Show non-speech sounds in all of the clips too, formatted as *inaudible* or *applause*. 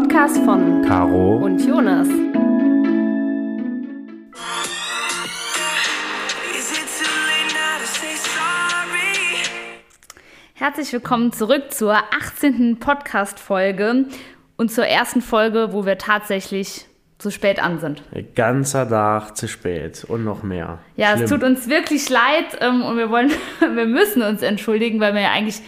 Podcast von Caro und Jonas. Herzlich willkommen zurück zur 18. Podcast-Folge und zur ersten Folge, wo wir tatsächlich zu spät an sind. Ganzer Tag zu spät und noch mehr. Ja, Schlimm. es tut uns wirklich leid ähm, und wir wollen, *laughs* wir müssen uns entschuldigen, weil wir ja eigentlich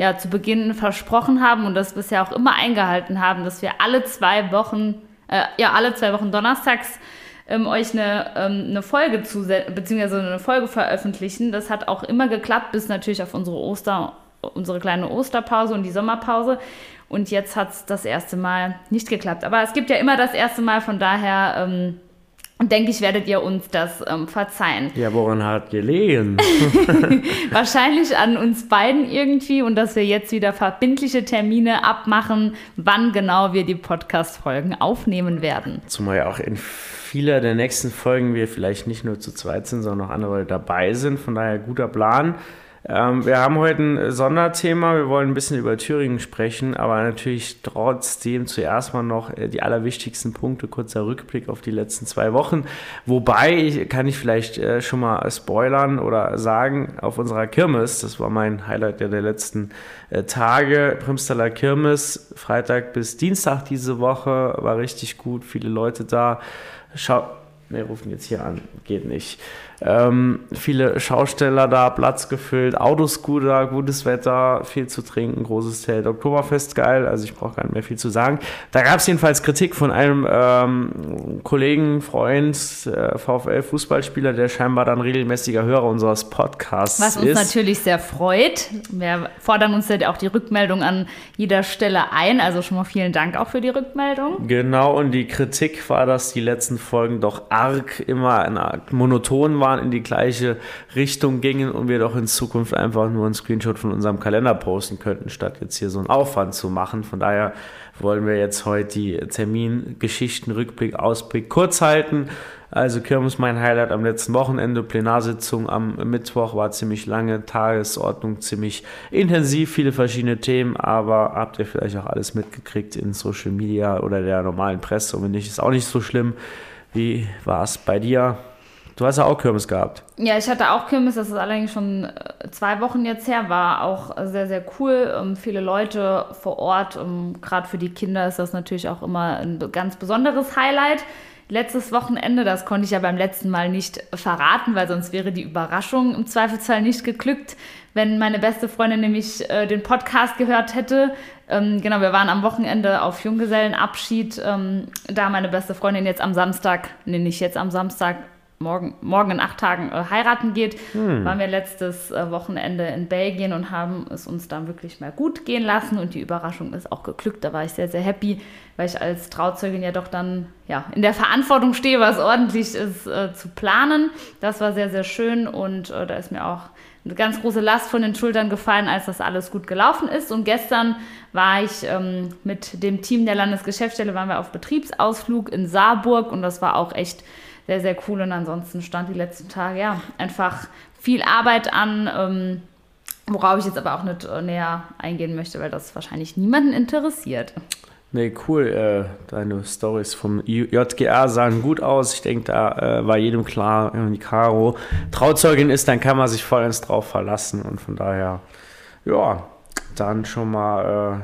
ja zu Beginn versprochen haben und das bisher auch immer eingehalten haben, dass wir alle zwei Wochen, äh, ja alle zwei Wochen donnerstags ähm, euch eine, ähm, eine Folge zu beziehungsweise eine Folge veröffentlichen. Das hat auch immer geklappt, bis natürlich auf unsere Oster, unsere kleine Osterpause und die Sommerpause. Und jetzt hat es das erste Mal nicht geklappt. Aber es gibt ja immer das erste Mal, von daher ähm, denke ich, werdet ihr uns das ähm, verzeihen. Ja, woran hat gelegen? *laughs* *laughs* Wahrscheinlich an uns beiden irgendwie und dass wir jetzt wieder verbindliche Termine abmachen, wann genau wir die Podcast-Folgen aufnehmen werden. Zumal ja auch in vieler der nächsten Folgen wir vielleicht nicht nur zu zweit sind, sondern auch andere dabei sind. Von daher guter Plan. Ähm, wir haben heute ein Sonderthema. Wir wollen ein bisschen über Thüringen sprechen, aber natürlich trotzdem zuerst mal noch äh, die allerwichtigsten Punkte. Kurzer Rückblick auf die letzten zwei Wochen. Wobei kann ich vielleicht äh, schon mal spoilern oder sagen, auf unserer Kirmes, das war mein Highlight der, letzten äh, Tage, Primstaller Kirmes, Freitag bis Dienstag diese Woche, war richtig gut, viele Leute da. Schau, ne, rufen jetzt hier an, geht nicht. Ähm, viele Schausteller da, Platz gefüllt, Autoscooter, gutes Wetter, viel zu trinken, großes Zelt, Oktoberfest geil, also ich brauche gar nicht mehr viel zu sagen. Da gab es jedenfalls Kritik von einem ähm, Kollegen, Freund, äh, VfL-Fußballspieler, der scheinbar dann regelmäßiger Hörer unseres Podcasts ist. Was uns natürlich sehr freut. Wir fordern uns ja auch die Rückmeldung an jeder Stelle ein, also schon mal vielen Dank auch für die Rückmeldung. Genau, und die Kritik war, dass die letzten Folgen doch arg immer monoton waren waren, in die gleiche Richtung gingen und wir doch in Zukunft einfach nur einen Screenshot von unserem Kalender posten könnten, statt jetzt hier so einen Aufwand zu machen. Von daher wollen wir jetzt heute die Termingeschichten, Rückblick, Ausblick kurz halten. Also Kirmes mein Highlight am letzten Wochenende, Plenarsitzung am Mittwoch war ziemlich lange, Tagesordnung ziemlich intensiv, viele verschiedene Themen, aber habt ihr vielleicht auch alles mitgekriegt in Social Media oder der normalen Presse und wenn nicht, ist auch nicht so schlimm. Wie war es bei dir? Du hast ja auch Kirmes gehabt. Ja, ich hatte auch Kirmes, das ist allerdings schon äh, zwei Wochen jetzt her, war auch sehr, sehr cool. Ähm, viele Leute vor Ort, ähm, gerade für die Kinder ist das natürlich auch immer ein ganz besonderes Highlight. Letztes Wochenende, das konnte ich ja beim letzten Mal nicht verraten, weil sonst wäre die Überraschung im Zweifelsfall nicht geglückt, wenn meine beste Freundin nämlich äh, den Podcast gehört hätte. Ähm, genau, wir waren am Wochenende auf Junggesellenabschied, ähm, da meine beste Freundin jetzt am Samstag, nee, nicht jetzt am Samstag, morgen, morgen in acht Tagen äh, heiraten geht, hm. waren wir letztes äh, Wochenende in Belgien und haben es uns dann wirklich mal gut gehen lassen und die Überraschung ist auch geglückt. Da war ich sehr, sehr happy, weil ich als Trauzeugin ja doch dann ja, in der Verantwortung stehe, was ordentlich ist äh, zu planen. Das war sehr, sehr schön und äh, da ist mir auch eine ganz große Last von den Schultern gefallen, als das alles gut gelaufen ist. Und gestern war ich ähm, mit dem Team der Landesgeschäftsstelle, waren wir auf Betriebsausflug in Saarburg und das war auch echt sehr, sehr cool. Und ansonsten stand die letzten Tage ja einfach viel Arbeit an, ähm, worauf ich jetzt aber auch nicht äh, näher eingehen möchte, weil das wahrscheinlich niemanden interessiert. Nee, cool. Äh, deine Stories vom JGR sahen gut aus. Ich denke, da äh, war jedem klar, wenn die Caro Trauzeugin ist, dann kann man sich vollends drauf verlassen. Und von daher, ja, dann schon mal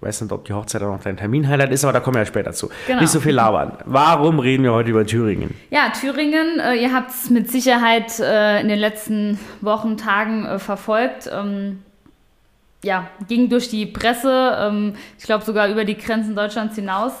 weiß nicht, ob die Hochzeit auch noch dein Termin-Highlight ist, aber da kommen wir ja später zu. Genau. Nicht so viel labern. Warum reden wir heute über Thüringen? Ja, Thüringen, äh, ihr habt es mit Sicherheit äh, in den letzten Wochen, Tagen äh, verfolgt. Ähm, ja, ging durch die Presse, ähm, ich glaube sogar über die Grenzen Deutschlands hinaus.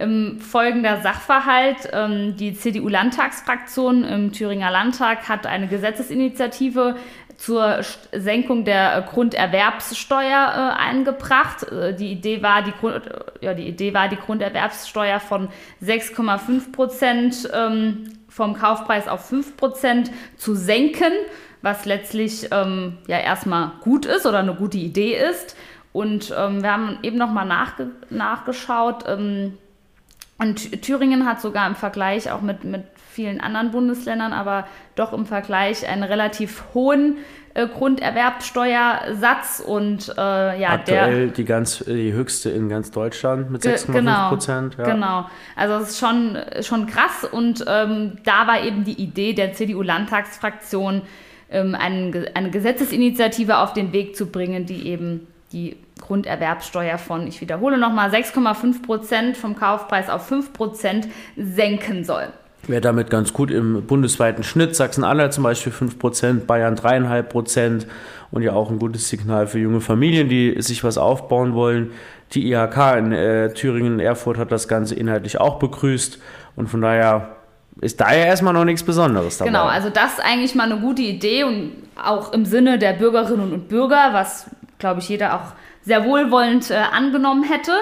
Ähm, folgender Sachverhalt. Ähm, die CDU-Landtagsfraktion im Thüringer Landtag hat eine Gesetzesinitiative zur Senkung der Grunderwerbssteuer äh, eingebracht. Äh, die, Idee war, die, Grund, ja, die Idee war, die Grunderwerbssteuer von 6,5 Prozent ähm, vom Kaufpreis auf 5 Prozent zu senken, was letztlich ähm, ja erstmal gut ist oder eine gute Idee ist. Und ähm, wir haben eben nochmal nachge nachgeschaut. Ähm, Und Thüringen hat sogar im Vergleich auch mit, mit vielen anderen Bundesländern, aber doch im Vergleich einen relativ hohen äh, Grunderwerbsteuersatz und äh, ja, aktuell der, die ganz die höchste in ganz Deutschland mit 6,5 genau, Prozent. Ja. Genau, also es ist schon schon krass und ähm, da war eben die Idee der CDU-Landtagsfraktion, ähm, eine, eine Gesetzesinitiative auf den Weg zu bringen, die eben die Grunderwerbsteuer von, ich wiederhole nochmal, 6,5 Prozent vom Kaufpreis auf 5 Prozent senken soll. Wäre damit ganz gut im bundesweiten Schnitt. Sachsen-Anhalt zum Beispiel 5 Prozent, Bayern 3,5 Prozent und ja auch ein gutes Signal für junge Familien, die sich was aufbauen wollen. Die IHK in äh, Thüringen, Erfurt hat das Ganze inhaltlich auch begrüßt und von daher ist da ja erstmal noch nichts Besonderes dabei. Genau, also das ist eigentlich mal eine gute Idee und auch im Sinne der Bürgerinnen und Bürger, was, glaube ich, jeder auch sehr wohlwollend äh, angenommen hätte.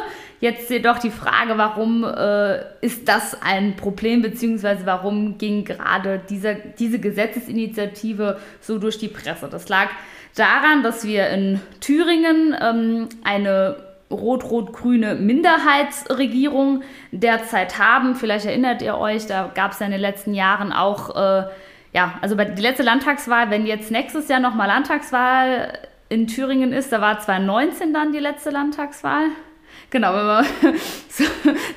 Jetzt jedoch die Frage, warum äh, ist das ein Problem, beziehungsweise warum ging gerade dieser, diese Gesetzesinitiative so durch die Presse? Das lag daran, dass wir in Thüringen ähm, eine rot-rot-grüne Minderheitsregierung derzeit haben. Vielleicht erinnert ihr euch, da gab es ja in den letzten Jahren auch, äh, ja, also bei die letzte Landtagswahl, wenn jetzt nächstes Jahr nochmal Landtagswahl in Thüringen ist, da war 2019 dann die letzte Landtagswahl. Genau, wenn man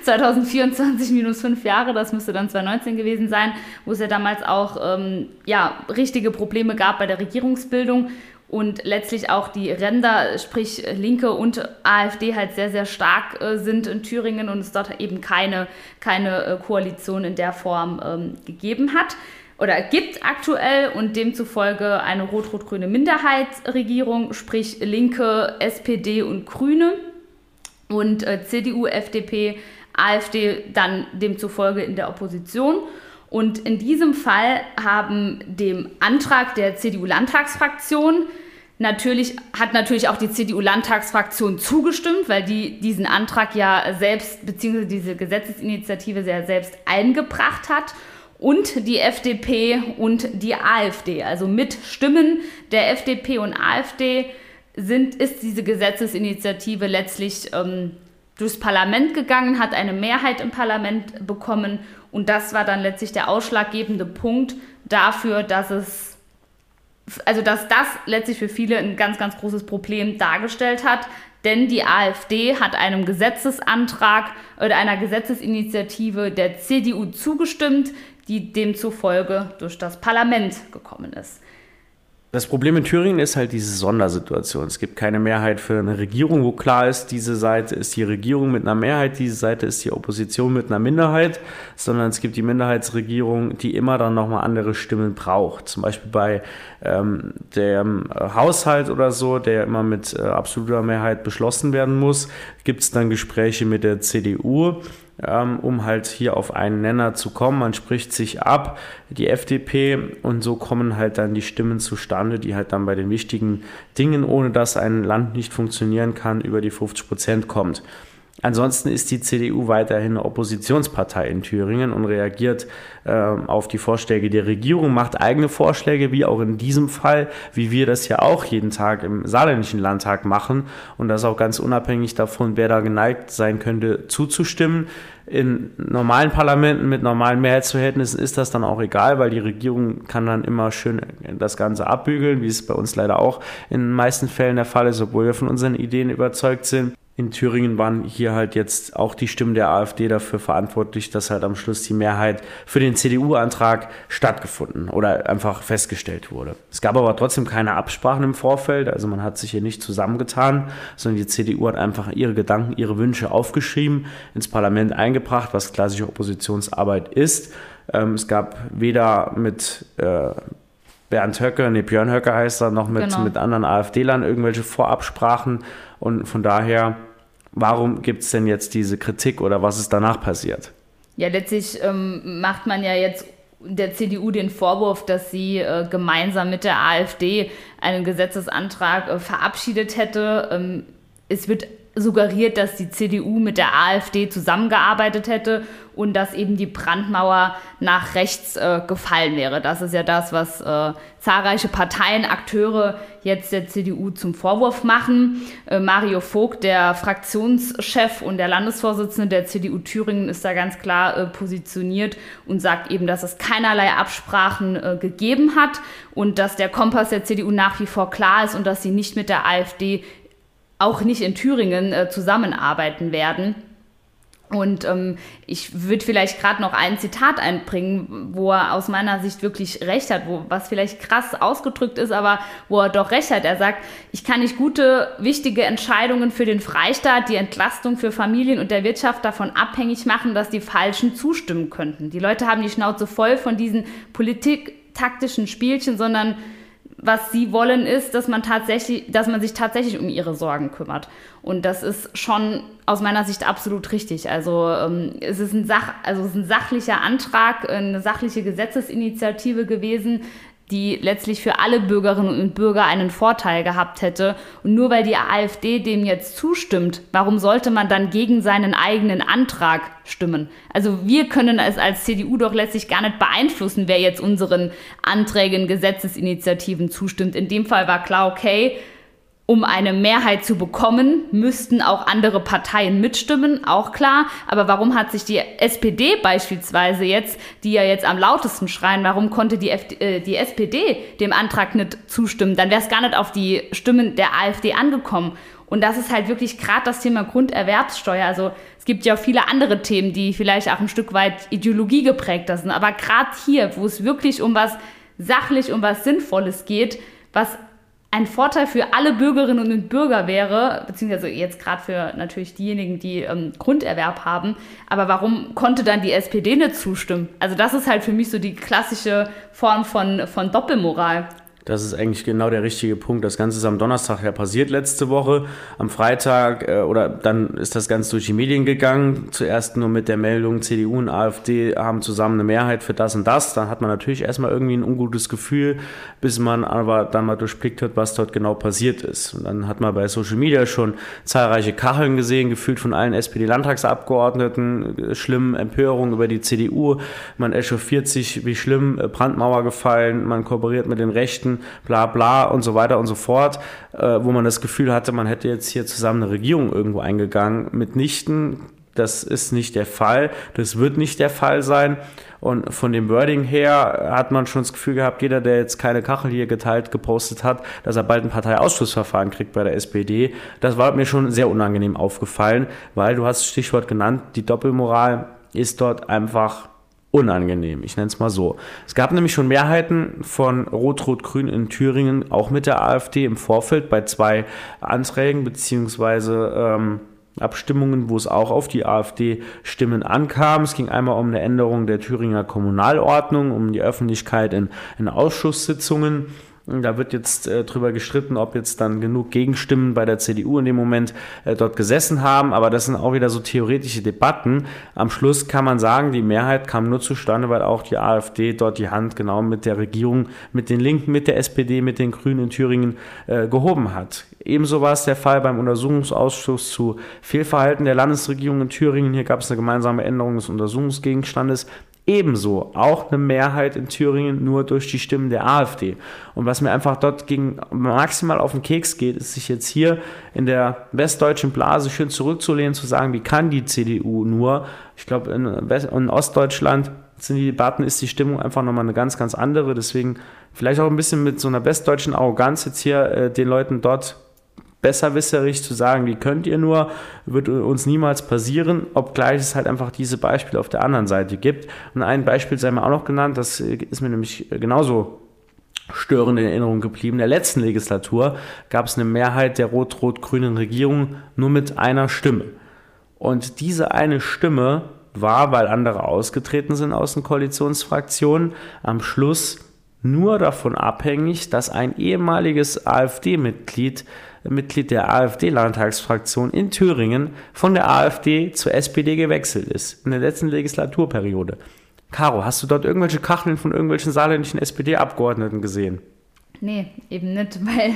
2024 minus fünf Jahre, das müsste dann 2019 gewesen sein, wo es ja damals auch ähm, ja, richtige Probleme gab bei der Regierungsbildung und letztlich auch die Ränder, sprich Linke und AfD halt sehr, sehr stark äh, sind in Thüringen und es dort eben keine, keine äh, Koalition in der Form ähm, gegeben hat oder gibt aktuell und demzufolge eine rot-rot-grüne Minderheitsregierung, sprich Linke, SPD und Grüne und äh, CDU, FDP, AfD dann demzufolge in der Opposition. Und in diesem Fall haben dem Antrag der CDU-Landtagsfraktion natürlich, hat natürlich auch die CDU-Landtagsfraktion zugestimmt, weil die diesen Antrag ja selbst, beziehungsweise diese Gesetzesinitiative sehr selbst eingebracht hat. Und die FDP und die AfD. Also mit Stimmen der FDP und AfD sind, ist diese Gesetzesinitiative letztlich ähm, durchs Parlament gegangen, hat eine Mehrheit im Parlament bekommen und das war dann letztlich der ausschlaggebende Punkt dafür, dass es, also dass das letztlich für viele ein ganz, ganz großes Problem dargestellt hat. Denn die AfD hat einem Gesetzesantrag oder einer Gesetzesinitiative der CDU zugestimmt, die demzufolge durch das Parlament gekommen ist. Das Problem in Thüringen ist halt diese Sondersituation. Es gibt keine Mehrheit für eine Regierung, wo klar ist, diese Seite ist die Regierung mit einer Mehrheit, diese Seite ist die Opposition mit einer Minderheit, sondern es gibt die Minderheitsregierung, die immer dann nochmal andere Stimmen braucht. Zum Beispiel bei ähm, dem Haushalt oder so, der immer mit äh, absoluter Mehrheit beschlossen werden muss, gibt es dann Gespräche mit der CDU um halt hier auf einen Nenner zu kommen. Man spricht sich ab, die FDP, und so kommen halt dann die Stimmen zustande, die halt dann bei den wichtigen Dingen, ohne dass ein Land nicht funktionieren kann, über die 50 Prozent kommt. Ansonsten ist die CDU weiterhin eine Oppositionspartei in Thüringen und reagiert äh, auf die Vorschläge der Regierung, macht eigene Vorschläge, wie auch in diesem Fall, wie wir das ja auch jeden Tag im saarländischen Landtag machen. Und das auch ganz unabhängig davon, wer da geneigt sein könnte, zuzustimmen. In normalen Parlamenten mit normalen Mehrheitsverhältnissen ist das dann auch egal, weil die Regierung kann dann immer schön das Ganze abbügeln, wie es bei uns leider auch in den meisten Fällen der Fall ist, obwohl wir von unseren Ideen überzeugt sind in Thüringen waren hier halt jetzt auch die Stimmen der AfD dafür verantwortlich, dass halt am Schluss die Mehrheit für den CDU-Antrag stattgefunden oder einfach festgestellt wurde. Es gab aber trotzdem keine Absprachen im Vorfeld, also man hat sich hier nicht zusammengetan, sondern die CDU hat einfach ihre Gedanken, ihre Wünsche aufgeschrieben, ins Parlament eingebracht, was klassische Oppositionsarbeit ist. Ähm, es gab weder mit äh, Bernd Höcke, nee, Björn Höcke heißt er, noch mit, genau. mit anderen AfD-Lern irgendwelche Vorabsprachen. Und von daher, warum gibt es denn jetzt diese Kritik oder was ist danach passiert? Ja, letztlich ähm, macht man ja jetzt der CDU den Vorwurf, dass sie äh, gemeinsam mit der AfD einen Gesetzesantrag äh, verabschiedet hätte. Ähm, es wird suggeriert, dass die CDU mit der AfD zusammengearbeitet hätte und dass eben die Brandmauer nach rechts äh, gefallen wäre. Das ist ja das, was äh, zahlreiche Parteien, Akteure jetzt der CDU zum Vorwurf machen. Äh, Mario Vogt, der Fraktionschef und der Landesvorsitzende der CDU Thüringen, ist da ganz klar äh, positioniert und sagt eben, dass es keinerlei Absprachen äh, gegeben hat und dass der Kompass der CDU nach wie vor klar ist und dass sie nicht mit der AfD auch nicht in Thüringen äh, zusammenarbeiten werden. Und ähm, ich würde vielleicht gerade noch ein Zitat einbringen, wo er aus meiner Sicht wirklich recht hat, wo, was vielleicht krass ausgedrückt ist, aber wo er doch recht hat. Er sagt, ich kann nicht gute, wichtige Entscheidungen für den Freistaat, die Entlastung für Familien und der Wirtschaft davon abhängig machen, dass die Falschen zustimmen könnten. Die Leute haben die Schnauze voll von diesen politiktaktischen Spielchen, sondern was sie wollen, ist, dass man tatsächlich, dass man sich tatsächlich um ihre Sorgen kümmert. Und das ist schon aus meiner Sicht absolut richtig. Also ähm, es ist ein Sach, also es ist ein sachlicher Antrag, eine sachliche Gesetzesinitiative gewesen, die letztlich für alle Bürgerinnen und Bürger einen Vorteil gehabt hätte. Und nur weil die AfD dem jetzt zustimmt, warum sollte man dann gegen seinen eigenen Antrag stimmen? Also wir können es als CDU doch letztlich gar nicht beeinflussen, wer jetzt unseren Anträgen, Gesetzesinitiativen zustimmt. In dem Fall war klar, okay, um eine Mehrheit zu bekommen, müssten auch andere Parteien mitstimmen, auch klar. Aber warum hat sich die SPD beispielsweise jetzt, die ja jetzt am lautesten schreien, warum konnte die, FD, äh, die SPD dem Antrag nicht zustimmen? Dann wäre es gar nicht auf die Stimmen der AfD angekommen. Und das ist halt wirklich gerade das Thema Grunderwerbssteuer. Also es gibt ja auch viele andere Themen, die vielleicht auch ein Stück weit Ideologie geprägter sind. Aber gerade hier, wo es wirklich um was sachlich, um was Sinnvolles geht, was ein Vorteil für alle Bürgerinnen und Bürger wäre, beziehungsweise jetzt gerade für natürlich diejenigen, die ähm, Grunderwerb haben. Aber warum konnte dann die SPD nicht zustimmen? Also das ist halt für mich so die klassische Form von, von Doppelmoral. Das ist eigentlich genau der richtige Punkt. Das Ganze ist am Donnerstag ja passiert letzte Woche. Am Freitag äh, oder dann ist das Ganze durch die Medien gegangen. Zuerst nur mit der Meldung, CDU und AfD haben zusammen eine Mehrheit für das und das. Dann hat man natürlich erstmal irgendwie ein ungutes Gefühl, bis man aber dann mal durchblickt hat, was dort genau passiert ist. Und dann hat man bei Social Media schon zahlreiche Kacheln gesehen, gefühlt von allen SPD-Landtagsabgeordneten, schlimm Empörung über die CDU. Man echauffiert sich, wie schlimm Brandmauer gefallen, man kooperiert mit den Rechten bla bla und so weiter und so fort, äh, wo man das Gefühl hatte, man hätte jetzt hier zusammen eine Regierung irgendwo eingegangen. Mitnichten, das ist nicht der Fall, das wird nicht der Fall sein. Und von dem Wording her hat man schon das Gefühl gehabt, jeder, der jetzt keine Kachel hier geteilt, gepostet hat, dass er bald ein Parteiausschussverfahren kriegt bei der SPD. Das war mir schon sehr unangenehm aufgefallen, weil du hast Stichwort genannt, die Doppelmoral ist dort einfach unangenehm. Ich nenne es mal so. Es gab nämlich schon Mehrheiten von Rot-Rot-Grün in Thüringen, auch mit der AfD im Vorfeld bei zwei Anträgen beziehungsweise ähm, Abstimmungen, wo es auch auf die AfD-Stimmen ankam. Es ging einmal um eine Änderung der Thüringer Kommunalordnung, um die Öffentlichkeit in, in Ausschusssitzungen da wird jetzt äh, drüber gestritten, ob jetzt dann genug Gegenstimmen bei der CDU in dem Moment äh, dort gesessen haben. Aber das sind auch wieder so theoretische Debatten. Am Schluss kann man sagen, die Mehrheit kam nur zustande, weil auch die AfD dort die Hand genau mit der Regierung, mit den Linken, mit der SPD, mit den Grünen in Thüringen äh, gehoben hat. Ebenso war es der Fall beim Untersuchungsausschuss zu Fehlverhalten der Landesregierung in Thüringen. Hier gab es eine gemeinsame Änderung des Untersuchungsgegenstandes. Ebenso auch eine Mehrheit in Thüringen nur durch die Stimmen der AfD. Und was mir einfach dort gegen maximal auf den Keks geht, ist sich jetzt hier in der westdeutschen Blase schön zurückzulehnen, zu sagen, wie kann die CDU nur? Ich glaube, in, in Ostdeutschland sind die Debatten, ist die Stimmung einfach nochmal eine ganz, ganz andere. Deswegen vielleicht auch ein bisschen mit so einer westdeutschen Arroganz jetzt hier äh, den Leuten dort besserwisserig zu sagen, wie könnt ihr nur, wird uns niemals passieren, obgleich es halt einfach diese Beispiele auf der anderen Seite gibt. Und ein Beispiel sei mir auch noch genannt, das ist mir nämlich genauso störend in Erinnerung geblieben. In der letzten Legislatur gab es eine Mehrheit der rot-rot-grünen Regierung nur mit einer Stimme. Und diese eine Stimme war, weil andere ausgetreten sind aus den Koalitionsfraktionen, am Schluss nur davon abhängig, dass ein ehemaliges AfD-Mitglied Mitglied der AfD-Landtagsfraktion in Thüringen von der AfD zur SPD gewechselt ist in der letzten Legislaturperiode. Caro, hast du dort irgendwelche Kacheln von irgendwelchen saarländischen SPD-Abgeordneten gesehen? Nee, eben nicht, *laughs* weil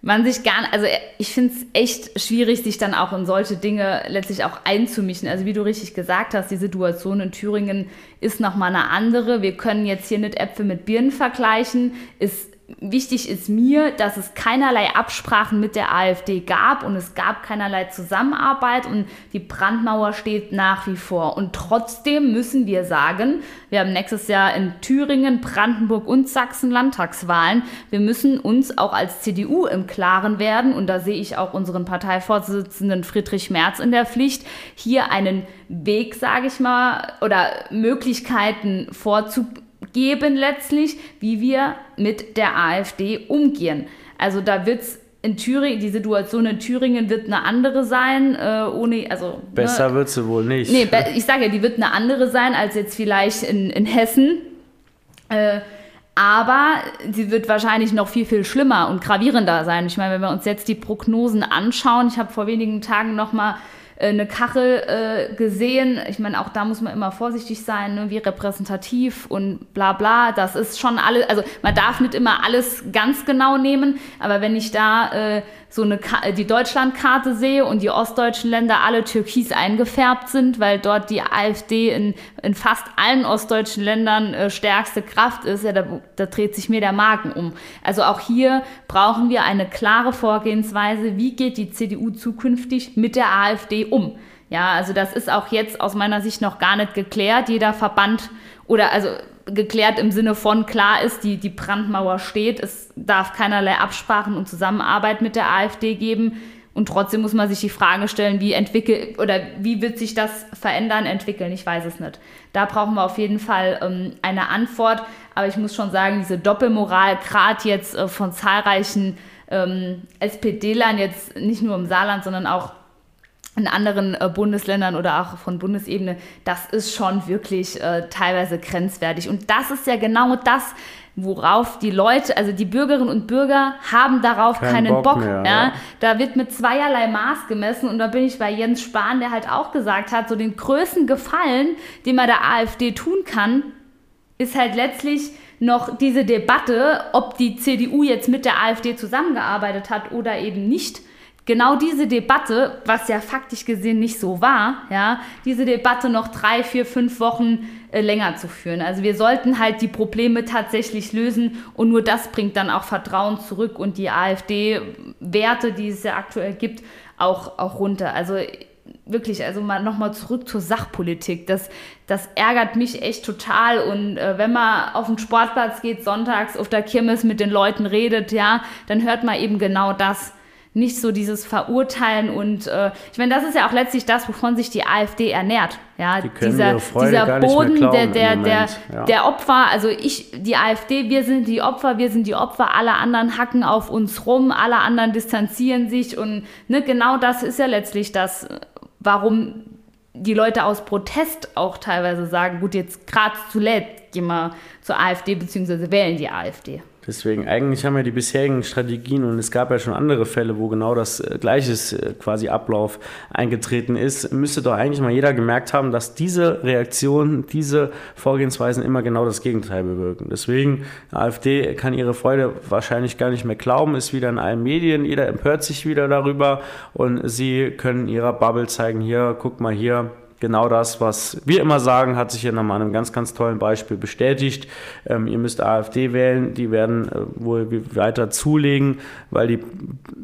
man sich gar also ich finde es echt schwierig, sich dann auch in solche Dinge letztlich auch einzumischen. Also wie du richtig gesagt hast, die Situation in Thüringen ist nochmal eine andere. Wir können jetzt hier nicht Äpfel mit Birnen vergleichen. Ist wichtig ist mir, dass es keinerlei Absprachen mit der AfD gab und es gab keinerlei Zusammenarbeit und die Brandmauer steht nach wie vor. Und trotzdem müssen wir sagen, wir haben nächstes Jahr in Thüringen, Brandenburg und Sachsen Landtagswahlen. Wir müssen uns auch als CDU im Klaren werden und da sehe ich auch unseren Parteivorsitzenden Friedrich Merz in der Pflicht, hier einen Weg, sage ich mal, oder Möglichkeiten vorzubringen geben letztlich, wie wir mit der AfD umgehen. Also da wird es in Thüringen, die Situation in Thüringen wird eine andere sein, äh, ohne, also. Ne Besser ne, wird sie wohl nicht. Nee, ich sage ja, die wird eine andere sein als jetzt vielleicht in, in Hessen. Äh, aber sie wird wahrscheinlich noch viel, viel schlimmer und gravierender sein. Ich meine, wenn wir uns jetzt die Prognosen anschauen, ich habe vor wenigen Tagen noch mal äh, eine Kachel äh, gesehen. Ich meine, auch da muss man immer vorsichtig sein, ne? wie repräsentativ und bla bla. Das ist schon alles, also man darf nicht immer alles ganz genau nehmen, aber wenn ich da äh, so eine Ka die Deutschlandkarte sehe und die ostdeutschen Länder alle türkis eingefärbt sind, weil dort die AfD in, in fast allen ostdeutschen Ländern äh, stärkste Kraft ist, ja, da, da dreht sich mir der Magen um. Also auch hier brauchen wir eine klare Vorgehensweise, wie geht die CDU zukünftig mit der AfD um. Ja, also das ist auch jetzt aus meiner Sicht noch gar nicht geklärt. Jeder Verband oder also geklärt im Sinne von klar ist, die, die Brandmauer steht, es darf keinerlei Absprachen und Zusammenarbeit mit der AfD geben. Und trotzdem muss man sich die Frage stellen, wie entwickelt oder wie wird sich das verändern, entwickeln? Ich weiß es nicht. Da brauchen wir auf jeden Fall ähm, eine Antwort. Aber ich muss schon sagen, diese Doppelmoral, gerade jetzt äh, von zahlreichen ähm, SPD-Lern, jetzt nicht nur im Saarland, sondern auch in anderen äh, Bundesländern oder auch von Bundesebene, das ist schon wirklich äh, teilweise grenzwertig. Und das ist ja genau das, worauf die Leute, also die Bürgerinnen und Bürger haben darauf Kein keinen Bock. Bock mehr, ja. ja. Da wird mit zweierlei Maß gemessen und da bin ich bei Jens Spahn, der halt auch gesagt hat, so den größten Gefallen, den man der AfD tun kann, ist halt letztlich noch diese Debatte, ob die CDU jetzt mit der AfD zusammengearbeitet hat oder eben nicht genau diese Debatte, was ja faktisch gesehen nicht so war, ja, diese Debatte noch drei, vier, fünf Wochen äh, länger zu führen. Also wir sollten halt die Probleme tatsächlich lösen und nur das bringt dann auch Vertrauen zurück und die AfD-Werte, die es ja aktuell gibt, auch, auch runter. Also wirklich, also mal nochmal zurück zur Sachpolitik. Das, das ärgert mich echt total. Und äh, wenn man auf den Sportplatz geht, sonntags auf der Kirmes mit den Leuten redet, ja, dann hört man eben genau das nicht so dieses Verurteilen und äh, ich meine, das ist ja auch letztlich das, wovon sich die AfD ernährt. Ja, die dieser, dieser Boden der, der, der, ja. der Opfer, also ich, die AfD, wir sind die Opfer, wir sind die Opfer, alle anderen hacken auf uns rum, alle anderen distanzieren sich und ne, genau das ist ja letztlich das, warum die Leute aus Protest auch teilweise sagen, gut, jetzt gerade zuletzt gehen wir zur AfD bzw. wählen die AfD. Deswegen, eigentlich haben wir die bisherigen Strategien und es gab ja schon andere Fälle, wo genau das äh, gleiche äh, quasi Ablauf eingetreten ist. Müsste doch eigentlich mal jeder gemerkt haben, dass diese Reaktionen, diese Vorgehensweisen immer genau das Gegenteil bewirken. Deswegen, AfD kann ihre Freude wahrscheinlich gar nicht mehr glauben, ist wieder in allen Medien, jeder empört sich wieder darüber und sie können ihrer Bubble zeigen, hier, guck mal hier, genau das, was wir immer sagen, hat sich hier nochmal an einem ganz, ganz tollen Beispiel bestätigt. Ähm, ihr müsst AfD wählen, die werden äh, wohl weiter zulegen, weil die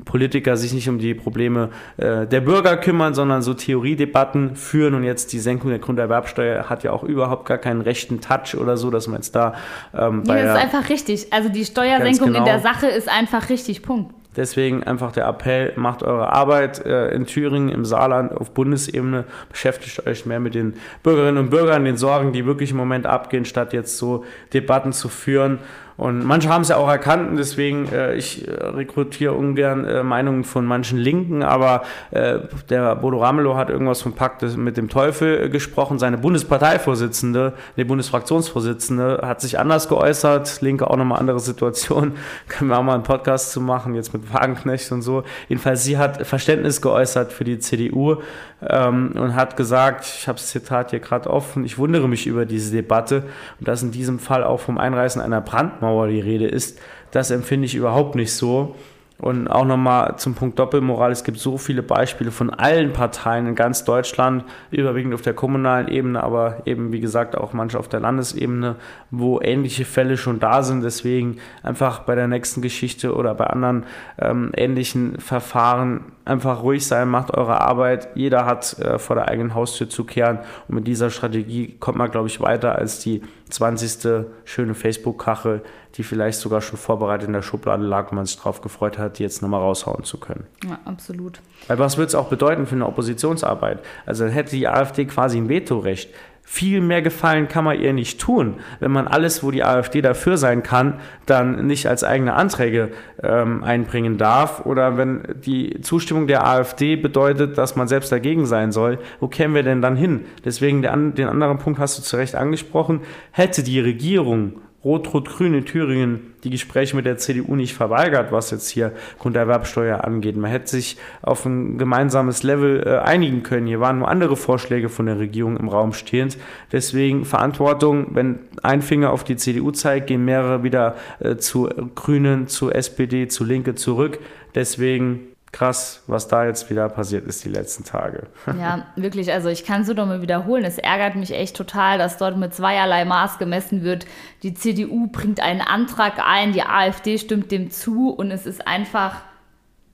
Politiker sich nicht um die Probleme äh, der Bürger kümmern, sondern so Theoriedebatten führen und jetzt die Senkung der Grunderwerbsteuer hat ja auch überhaupt gar keinen rechten Touch oder so, dass man jetzt da ähm, ja, das ist einfach richtig. Also die Steuersenkung genau, in der Sache ist einfach richtig, Punkt. Deswegen einfach der Appell, macht eure Arbeit äh, in Thüringen, im Saarland, auf Bundesebene, beschäftigt euch mehr mit den Bürgerinnen und Bürgern, den Sorgen, die wirklich im Moment abgehen, statt jetzt so Debatten zu führen und manche haben es ja auch erkannt, und deswegen, äh, ich äh, rekrutiere ungern äh, Meinungen von manchen Linken, aber äh, der Bodo Ramelow hat irgendwas vom Pakt mit dem Teufel äh, gesprochen. Seine Bundesparteivorsitzende, die Bundesfraktionsvorsitzende, hat sich anders geäußert. Linke auch nochmal andere Situation. *laughs* Können wir auch mal einen Podcast zu machen, jetzt mit Wagenknecht und so. Jedenfalls, sie hat Verständnis geäußert für die CDU ähm, und hat gesagt, ich habe das Zitat hier gerade offen, ich wundere mich über diese Debatte und dass in diesem Fall auch vom Einreißen einer Brandmauer die Rede ist. Das empfinde ich überhaupt nicht so. Und auch nochmal zum Punkt Doppelmoral. Es gibt so viele Beispiele von allen Parteien in ganz Deutschland, überwiegend auf der kommunalen Ebene, aber eben, wie gesagt, auch manche auf der Landesebene, wo ähnliche Fälle schon da sind. Deswegen einfach bei der nächsten Geschichte oder bei anderen ähm, ähnlichen Verfahren einfach ruhig sein, macht eure Arbeit. Jeder hat äh, vor der eigenen Haustür zu kehren. Und mit dieser Strategie kommt man, glaube ich, weiter als die 20. schöne Facebook-Kachel, die vielleicht sogar schon vorbereitet in der Schublade lag und man sich darauf gefreut hat, die jetzt nochmal raushauen zu können. Ja, absolut. Weil was würde es auch bedeuten für eine Oppositionsarbeit? Also hätte die AfD quasi ein Vetorecht. Viel mehr Gefallen kann man ihr nicht tun, wenn man alles, wo die AfD dafür sein kann, dann nicht als eigene Anträge ähm, einbringen darf. Oder wenn die Zustimmung der AfD bedeutet, dass man selbst dagegen sein soll, wo kämen wir denn dann hin? Deswegen den anderen Punkt hast du zu Recht angesprochen. Hätte die Regierung Rot-Rot-Grün in Thüringen die Gespräche mit der CDU nicht verweigert, was jetzt hier Grunderwerbsteuer angeht. Man hätte sich auf ein gemeinsames Level äh, einigen können. Hier waren nur andere Vorschläge von der Regierung im Raum stehend. Deswegen Verantwortung, wenn ein Finger auf die CDU zeigt, gehen mehrere wieder äh, zu Grünen, zu SPD, zu Linke zurück. Deswegen krass, was da jetzt wieder passiert ist die letzten Tage. *laughs* Ja, wirklich. Also ich kann es nur noch mal wiederholen. Es ärgert mich echt total, dass dort mit zweierlei Maß gemessen wird. Die CDU bringt einen Antrag ein, die AfD stimmt dem zu und es ist einfach,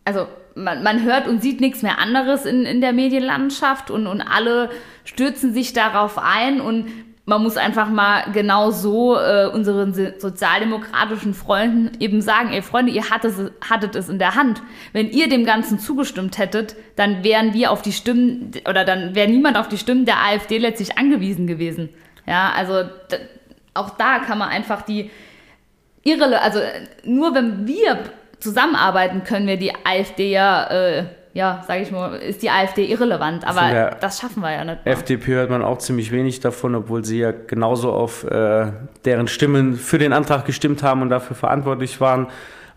also man, man hört und sieht nichts mehr anderes in, in der Medienlandschaft und, und alle stürzen sich darauf ein und man muss einfach mal genau so äh, unseren sozialdemokratischen Freunden eben sagen, ey Freunde, ihr hattet, hattet es in der Hand. Wenn ihr dem Ganzen zugestimmt hättet, dann wären wir auf die Stimmen oder dann wäre niemand auf die Stimmen der AfD letztlich angewiesen gewesen. Ja, also auch da kann man einfach die irre, also nur wenn wir zusammenarbeiten, können wir die AfD ja äh, ja, sage ich mal, ist die AfD irrelevant. Aber das schaffen wir ja nicht. Mal. FDP hört man auch ziemlich wenig davon, obwohl sie ja genauso auf äh, deren Stimmen für den Antrag gestimmt haben und dafür verantwortlich waren.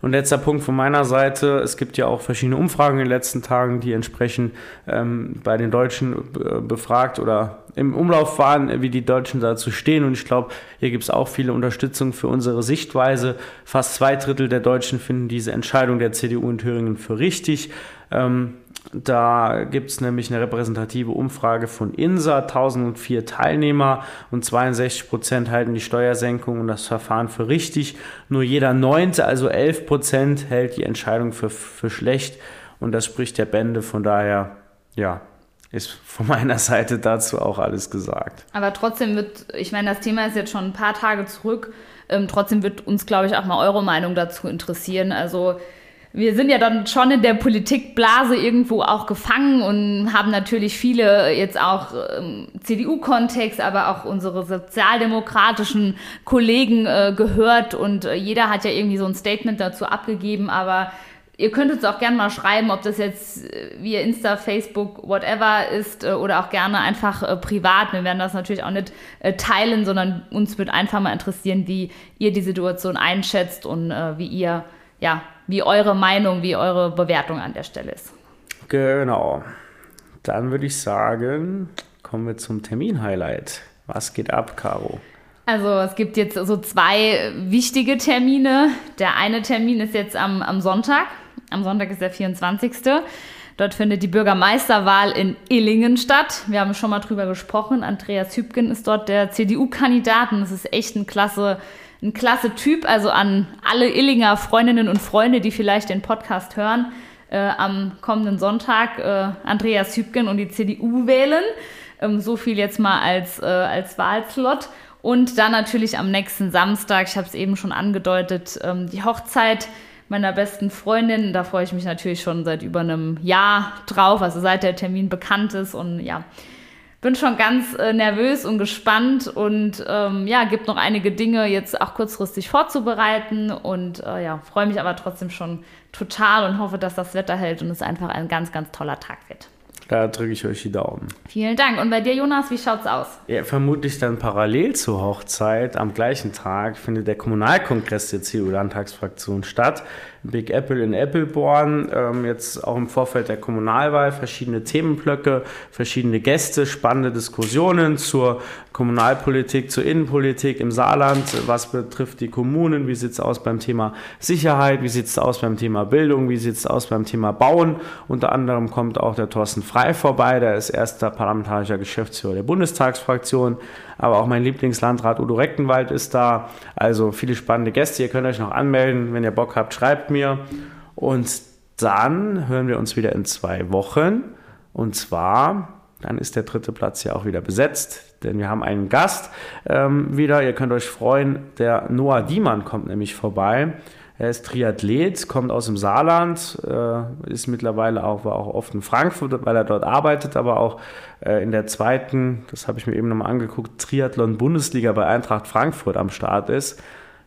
Und letzter Punkt von meiner Seite, es gibt ja auch verschiedene Umfragen in den letzten Tagen, die entsprechend ähm, bei den Deutschen äh, befragt oder im Umlauf waren, wie die Deutschen dazu stehen. Und ich glaube, hier gibt es auch viele Unterstützung für unsere Sichtweise. Fast zwei Drittel der Deutschen finden diese Entscheidung der CDU in Thüringen für richtig. Ähm, da gibt es nämlich eine repräsentative Umfrage von INSA, 1004 Teilnehmer und 62 Prozent halten die Steuersenkung und das Verfahren für richtig. Nur jeder Neunte, also 11 Prozent, hält die Entscheidung für, für schlecht und das spricht der Bände. Von daher, ja, ist von meiner Seite dazu auch alles gesagt. Aber trotzdem wird, ich meine, das Thema ist jetzt schon ein paar Tage zurück. Ähm, trotzdem wird uns, glaube ich, auch mal eure Meinung dazu interessieren. Also wir sind ja dann schon in der Politikblase irgendwo auch gefangen und haben natürlich viele jetzt auch im CDU-Kontext, aber auch unsere sozialdemokratischen Kollegen äh, gehört und äh, jeder hat ja irgendwie so ein Statement dazu abgegeben, aber ihr könnt uns auch gerne mal schreiben, ob das jetzt äh, via Insta, Facebook, whatever ist äh, oder auch gerne einfach äh, privat. Wir werden das natürlich auch nicht teilen, sondern uns wird einfach mal interessieren, wie ihr die Situation einschätzt und wie ihr ja wie eure Meinung, wie eure Bewertung an der Stelle ist. Genau. Dann würde ich sagen, kommen wir zum Termin-Highlight. Was geht ab, Caro? Also es gibt jetzt so zwei wichtige Termine. Der eine Termin ist jetzt am, am Sonntag. Am Sonntag ist der 24. Dort findet die Bürgermeisterwahl in Illingen statt. Wir haben schon mal drüber gesprochen. Andreas Hübgen ist dort der CDU-Kandidat und es ist echt ein klasse ein klasse Typ, also an alle Illinger Freundinnen und Freunde, die vielleicht den Podcast hören, äh, am kommenden Sonntag äh, Andreas Hübgen und die CDU wählen. Ähm, so viel jetzt mal als, äh, als Wahlslot. Und dann natürlich am nächsten Samstag, ich habe es eben schon angedeutet, ähm, die Hochzeit meiner besten Freundin. Da freue ich mich natürlich schon seit über einem Jahr drauf, also seit der Termin bekannt ist. Und ja, bin schon ganz äh, nervös und gespannt und ähm, ja, gibt noch einige Dinge jetzt auch kurzfristig vorzubereiten und äh, ja, freue mich aber trotzdem schon total und hoffe, dass das Wetter hält und es einfach ein ganz, ganz toller Tag wird. Da drücke ich euch die Daumen. Vielen Dank. Und bei dir, Jonas, wie schaut's aus? Ja, vermutlich dann parallel zur Hochzeit am gleichen Tag findet der Kommunalkongress der CDU-Landtagsfraktion statt. Big Apple in Appleborn. Ähm, jetzt auch im Vorfeld der Kommunalwahl verschiedene Themenblöcke, verschiedene Gäste, spannende Diskussionen zur Kommunalpolitik, zur Innenpolitik im Saarland. Was betrifft die Kommunen? Wie sieht es aus beim Thema Sicherheit? Wie sieht es aus beim Thema Bildung? Wie sieht es aus beim Thema Bauen? Unter anderem kommt auch der Thorsten Frei vorbei. Der ist erster parlamentarischer Geschäftsführer der Bundestagsfraktion aber auch mein Lieblingslandrat Udo Rechtenwald ist da. Also viele spannende Gäste. Ihr könnt euch noch anmelden. Wenn ihr Bock habt, schreibt mir. Und dann hören wir uns wieder in zwei Wochen. Und zwar, dann ist der dritte Platz ja auch wieder besetzt, denn wir haben einen Gast ähm, wieder. Ihr könnt euch freuen. Der Noah Diemann kommt nämlich vorbei. Er ist Triathlet, kommt aus dem Saarland, äh, ist mittlerweile auch, war auch oft in Frankfurt, weil er dort arbeitet, aber auch äh, in der zweiten, das habe ich mir eben nochmal angeguckt, Triathlon-Bundesliga bei Eintracht Frankfurt am Start ist.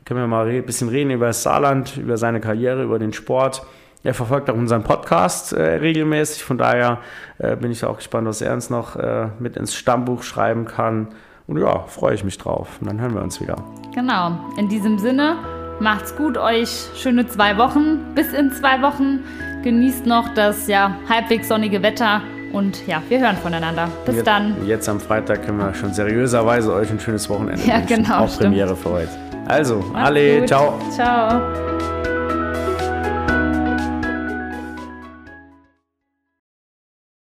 Können wir mal ein bisschen reden über das Saarland, über seine Karriere, über den Sport. Er verfolgt auch unseren Podcast äh, regelmäßig, von daher äh, bin ich auch gespannt, was er uns noch äh, mit ins Stammbuch schreiben kann. Und ja, freue ich mich drauf. Und dann hören wir uns wieder. Genau. In diesem Sinne, Macht's gut euch. Schöne zwei Wochen. Bis in zwei Wochen. Genießt noch das ja halbwegs sonnige Wetter. Und ja, wir hören voneinander. Bis jetzt, dann. Jetzt am Freitag können wir schon seriöserweise euch ein schönes Wochenende ja, wünschen. Genau, Auch stimmt. Premiere für heute. Also, Macht's alle, gut. ciao. Ciao.